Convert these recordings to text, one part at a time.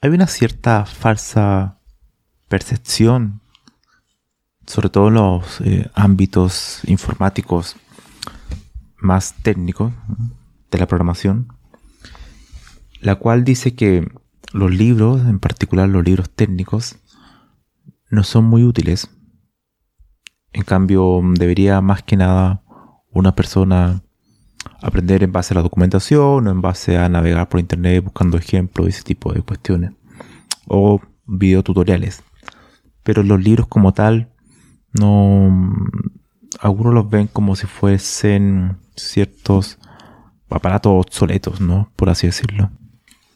Hay una cierta falsa percepción, sobre todo en los eh, ámbitos informáticos más técnicos de la programación, la cual dice que los libros, en particular los libros técnicos, no son muy útiles. En cambio, debería más que nada una persona aprender en base a la documentación o en base a navegar por internet buscando ejemplos y ese tipo de cuestiones. O videotutoriales. Pero los libros como tal, no. Algunos los ven como si fuesen ciertos aparatos obsoletos, ¿no? Por así decirlo.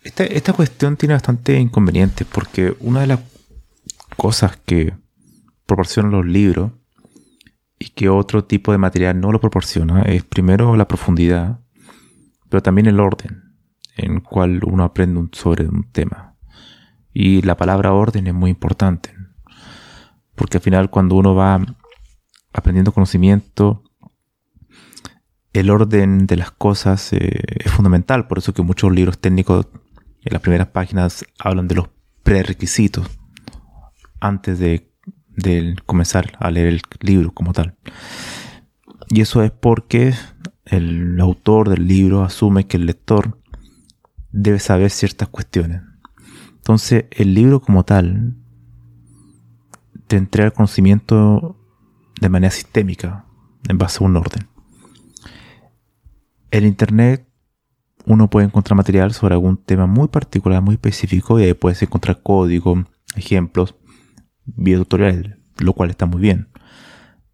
Esta, esta cuestión tiene bastante inconvenientes porque una de las cosas que proporcionan los libros y que otro tipo de material no lo proporciona es primero la profundidad, pero también el orden en cual uno aprende sobre un tema. Y la palabra orden es muy importante, porque al final cuando uno va aprendiendo conocimiento, el orden de las cosas eh, es fundamental, por eso que muchos libros técnicos en las primeras páginas hablan de los prerequisitos antes de, comenzar a leer el libro como tal. Y eso es porque el autor del libro asume que el lector debe saber ciertas cuestiones. Entonces, el libro como tal te entrega el conocimiento de manera sistémica, en base a un orden. En Internet uno puede encontrar material sobre algún tema muy particular, muy específico, y ahí puedes encontrar código, ejemplos, videotutoriales, lo cual está muy bien.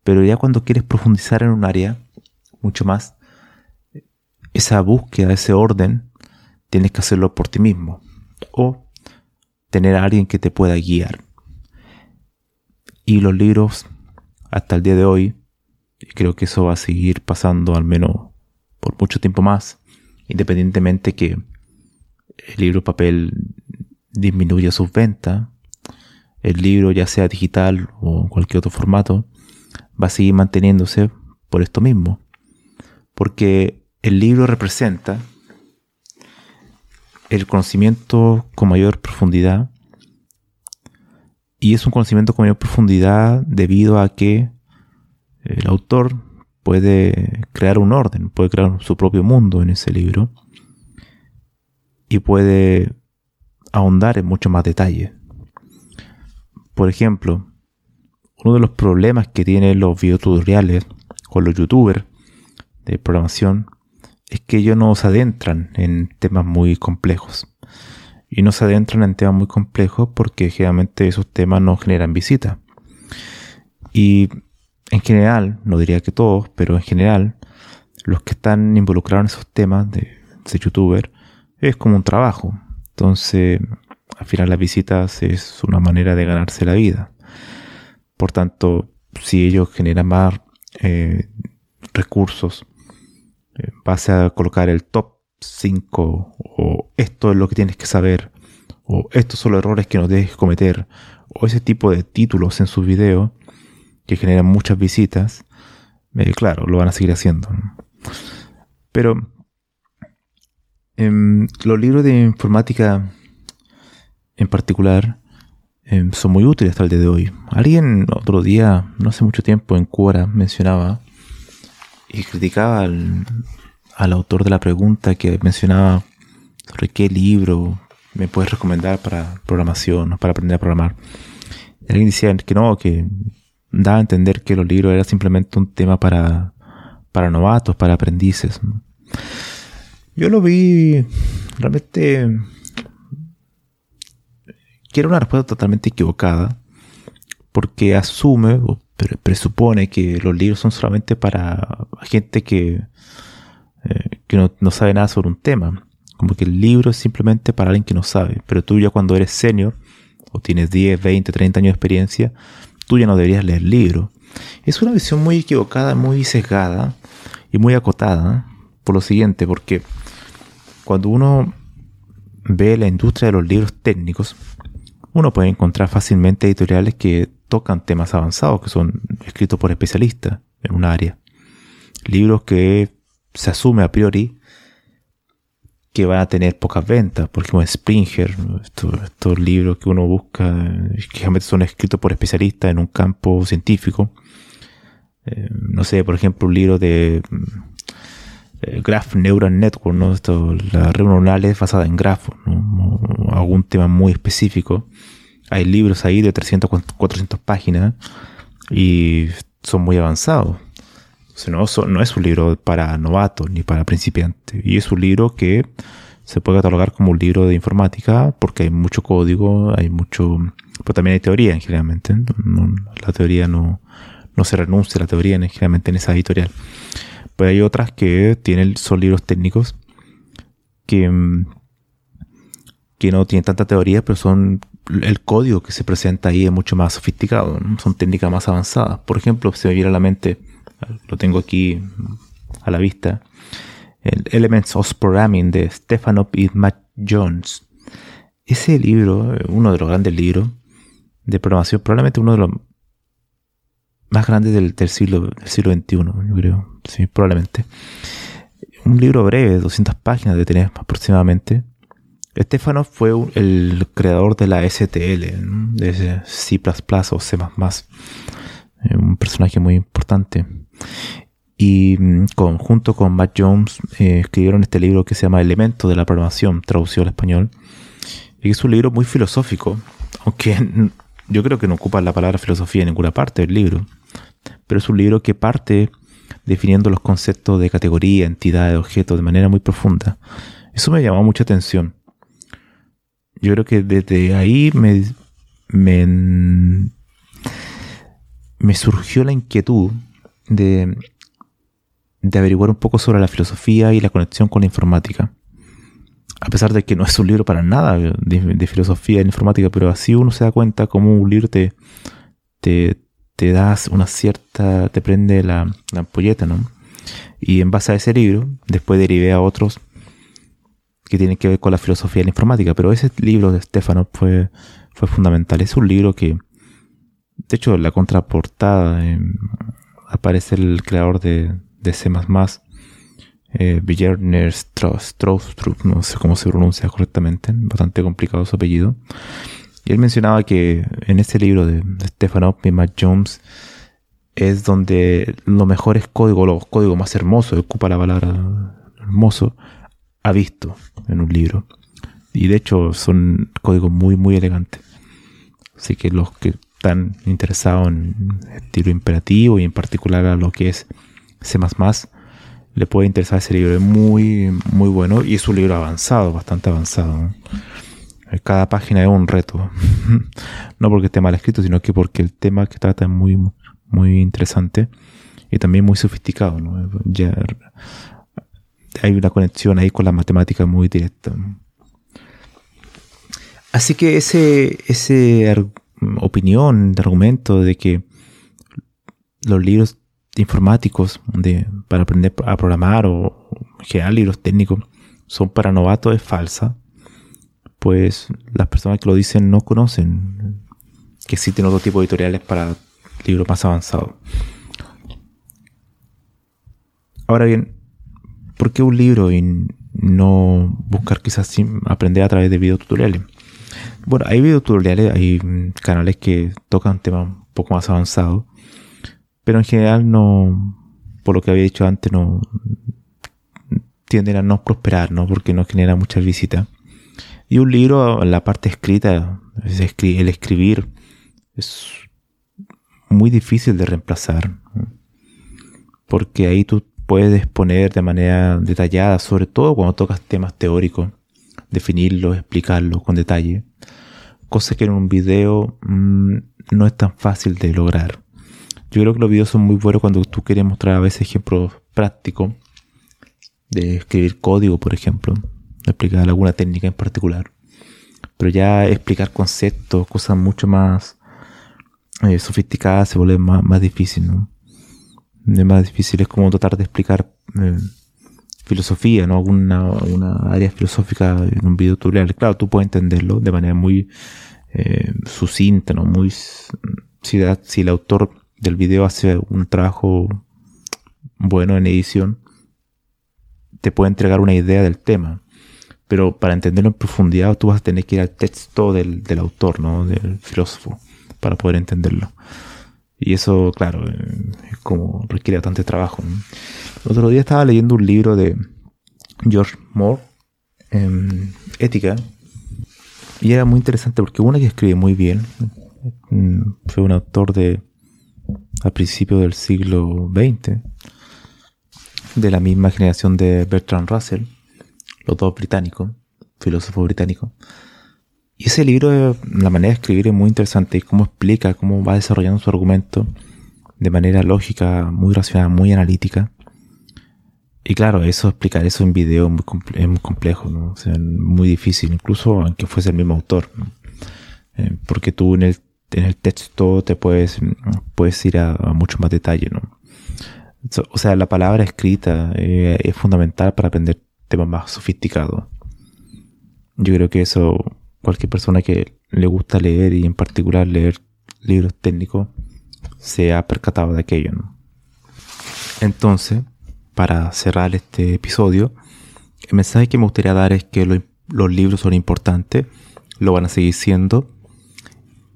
Pero ya cuando quieres profundizar en un área mucho más, esa búsqueda, ese orden, tienes que hacerlo por ti mismo. O tener a alguien que te pueda guiar. Y los libros, hasta el día de hoy, creo que eso va a seguir pasando al menos por mucho tiempo más, independientemente que el libro papel disminuya sus ventas, el libro ya sea digital o en cualquier otro formato, va a seguir manteniéndose por esto mismo. Porque el libro representa el conocimiento con mayor profundidad y es un conocimiento con mayor profundidad debido a que el autor puede crear un orden, puede crear su propio mundo en ese libro y puede ahondar en mucho más detalle. Por ejemplo, uno de los problemas que tienen los videotutoriales o los youtubers de programación es que ellos no se adentran en temas muy complejos. Y no se adentran en temas muy complejos porque generalmente esos temas no generan visita. Y en general, no diría que todos, pero en general, los que están involucrados en esos temas de, de youtuber es como un trabajo. Entonces, al final las visitas es una manera de ganarse la vida. Por tanto, si ellos generan más eh, recursos, eh, vas a colocar el top 5 o esto es lo que tienes que saber o estos son los errores que no debes cometer o ese tipo de títulos en sus videos, que generan muchas visitas, eh, claro, lo van a seguir haciendo. Pero em, los libros de informática en particular em, son muy útiles hasta el día de hoy. Alguien otro día, no hace mucho tiempo, en Quora mencionaba y criticaba al, al autor de la pregunta que mencionaba sobre qué libro me puedes recomendar para programación para aprender a programar? Alguien decía que no, que daba a entender que los libros eran simplemente un tema para, para novatos, para aprendices. Yo lo vi realmente que una respuesta totalmente equivocada, porque asume o presupone que los libros son solamente para gente que, eh, que no, no, sabe nada sobre un tema. Como que el libro es simplemente para alguien que no sabe. Pero tú ya cuando eres senior, o tienes 10, 20, 30 años de experiencia, tú ya no deberías leer el libro. Es una visión muy equivocada, muy sesgada y muy acotada por lo siguiente, porque cuando uno ve la industria de los libros técnicos, uno puede encontrar fácilmente editoriales que tocan temas avanzados, que son escritos por especialistas en un área. Libros que se asume a priori que van a tener pocas ventas, por ejemplo Springer, estos, libros que uno busca, que realmente son escritos por especialistas en un campo científico. Eh, no sé, por ejemplo, un libro de eh, Graph Neural Network, ¿no? Esto, la red neuronal es basada en grafos, algún tema muy específico. Hay libros ahí de 300, 400 páginas y son muy avanzados. no, no es un libro para novatos ni para principiantes. Y es un libro que se puede catalogar como un libro de informática porque hay mucho código, hay mucho... Pero también hay teoría, la teoría no, no se renuncia a la teoría, generalmente en esa editorial. Pero hay otras que tienen, son libros técnicos que, mm, que no tienen tanta teoría, pero son el código que se presenta ahí es mucho más sofisticado, son técnicas más avanzadas. Por ejemplo, se me viene a la mente, lo tengo aquí a la vista, el Elements of Programming de Stefano y Matt Jones. Ese libro, uno de los grandes libros de programación, probablemente uno de los más grandes del, siglo, del siglo XXI, yo creo, sí, probablemente. Un libro breve, 200 páginas de tener aproximadamente, Estefano fue el creador de la STL, de C++ o C++, eh, un personaje muy importante. Y mm, junto con Matt Jones eh, escribieron este libro que se llama Elementos de la programación, traducido al español. Y es un libro muy filosófico, aunque yo creo que no ocupa la palabra filosofía en ninguna parte del libro. Pero es un libro que parte definiendo los conceptos de categoría, entidad, de objeto de manera muy profunda. Eso me llamó mucha atención yo creo que desde ahí me, me, surgió la inquietud de, de averiguar un poco sobre la filosofía y la conexión con la informática. A pesar de que no es un libro para nada de, filosofía en informática, pero así uno se da cuenta cómo un libro te, te, te das una cierta, te prende la, la ampolleta, ¿no? Y en base a ese libro, después derivé a otros que tiene que ver con la filosofía de la informática, pero ese libro de Stefano fue, fue fundamental. Es un libro que, de hecho, la contraportada em, aparece el creador de, de C++, eh, no sé cómo se pronuncia correctamente, bastante complicado su apellido. Y él mencionaba que en este libro de, Stefano y Matt Jones es donde lo mejor es código, los códigos más hermosos, ocupa la palabra hermoso, ha visto en un libro. Y de hecho son códigos muy, muy elegantes. Así que los que están interesados en estilo imperativo y en particular a lo que es C++, le puede interesar ese libro. Es muy, muy bueno y es un libro avanzado, bastante avanzado. Cada página es un reto. no porque esté mal escrito, sino que porque el tema que trata es muy, muy interesante y también muy sofisticado. ¿no? Ya hay una conexión ahí con la matemática muy directa. Así que ese, ese opinión, argumento de que los libros informáticos de, para aprender a programar o generar libros técnicos son para novatos es falsa, pues las personas que lo dicen no conocen que existen otro tipo de editoriales para libros más avanzados. Ahora bien, ¿por qué un libro y no buscar quizás aprender a través de videotutoriales? Bueno, hay videotutoriales, hay canales que tocan temas un poco más avanzados, pero en general no, por lo que había dicho antes, no tienden a no prosperar, ¿no? Porque no genera muchas visitas. Y un libro, la parte escrita, el escribir, es muy difícil de reemplazar. Porque ahí tú puedes poner de manera detallada, sobre todo cuando tocas temas teóricos, definirlos, explicarlos con detalle. Cosa que en un video mm, no es tan fácil de lograr. Yo creo que los videos son muy buenos cuando tú quieres mostrar a veces ejemplos prácticos de escribir código, por ejemplo, explicar alguna técnica en particular. Pero ya explicar conceptos, cosas mucho más eh, sofisticadas, se vuelve más, más difícil, ¿no? Es más difícil, es como tratar de explicar eh, filosofía, ¿no? Alguna, área filosófica en un video tutorial. Claro, tú puedes entenderlo de manera muy eh, sucinta, ¿no? Muy, si, si el autor del video hace un trabajo bueno en edición, te puede entregar una idea del tema. Pero para entenderlo en profundidad, tú vas a tener que ir al texto del, autor, ¿no? Del filósofo, para poder entenderlo. Y eso, claro, eh, es como requiere bastante trabajo. El otro día estaba leyendo un libro de George Moore, em, Ética, y era muy interesante porque uno que escribe muy bien, mm, fue un autor de a principios del siglo XX, de la misma generación de Bertrand Russell, los dos británicos, filósofos británicos. Y ese libro, la manera de escribir es muy interesante cómo explica, cómo va desarrollando su argumento de manera lógica, muy racional, muy analítica. Y claro, eso, explicar eso en video es muy, complejo, ¿no? muy difícil, incluso aunque fuese el mismo autor, eh, porque tú en el en el texto te puedes, puedes ir a, mucho más detalle, ¿no? o sea, la palabra escrita eh, es fundamental para aprender temas más sofisticados. Yo creo que eso, cualquier persona que le gusta leer y en particular leer libros técnicos, se ha percatado de aquello, ¿no? Entonces, para cerrar este episodio, el mensaje que me gustaría dar es que los libros son importantes, lo van a seguir siendo,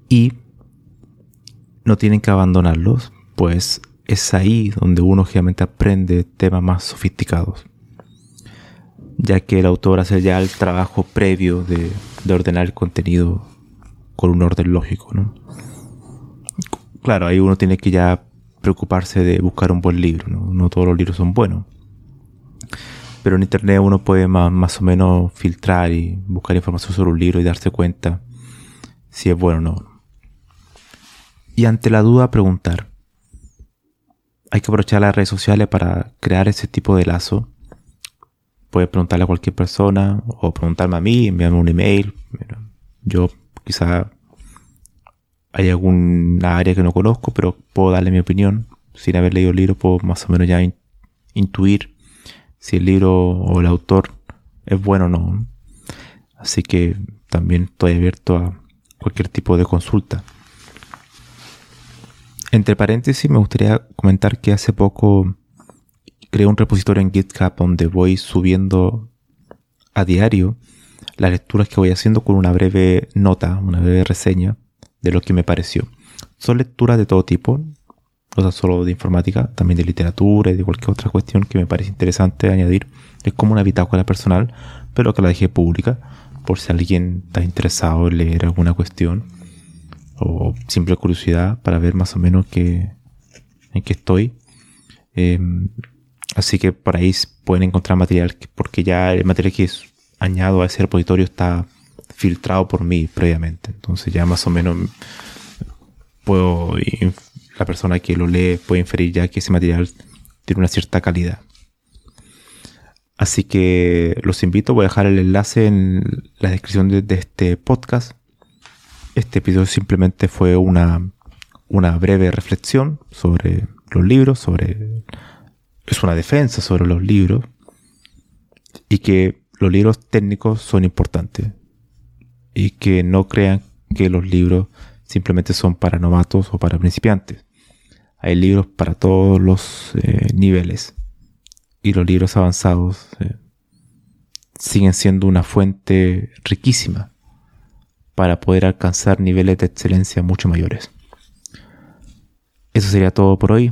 y no tienen que abandonarlos, pues es ahí donde uno generalmente aprende temas más sofisticados, ya que el autor hace ya el trabajo previo de, ordenar el contenido con un orden lógico. ¿no? Claro, ahí uno tiene que ya preocuparse de buscar un buen libro, no, todos los libros son buenos. Pero en internet uno puede más, más o menos filtrar y buscar información sobre un libro y darse cuenta si es bueno o no y ante la duda preguntar. Hay que aprovechar las redes sociales para crear ese tipo de lazo. Puedes preguntarle a cualquier persona o preguntarme a mí, enviarme un email. Yo quizá hay alguna área que no conozco, pero puedo darle mi opinión. Sin haber leído el libro, puedo más o menos ya intuir si el libro o el autor es bueno o no. Así que también estoy abierto a cualquier tipo de consulta. Entre paréntesis, me gustaría comentar que hace poco creé un repositorio en GitHub donde voy subiendo a diario las lecturas que voy haciendo con una breve nota, una breve reseña de lo que me pareció. Son lecturas de todo tipo, no solo de informática, también de literatura y de cualquier otra cuestión que me parece interesante añadir. Es como una bitácora personal, pero que la dejé pública por si alguien está interesado en leer alguna cuestión o simple curiosidad para ver más o menos en qué estoy. Em, así que por ahí pueden encontrar material, porque ya el material que añado a ese repositorio está filtrado por mí previamente. Entonces ya más o menos puedo, la persona que lo lee puede inferir ya que ese material tiene una cierta calidad. Así que los invito, voy a dejar el enlace en la descripción de este podcast este episodio simplemente fue una, una breve reflexión sobre los libros, sobre... Es una defensa sobre los libros y que los libros técnicos son importantes y que no crean que los libros simplemente son para novatos o para principiantes. Hay libros para todos los eh, niveles y los libros avanzados eh, siguen siendo una fuente riquísima para poder alcanzar niveles de excelencia mucho mayores. Eso sería todo por hoy.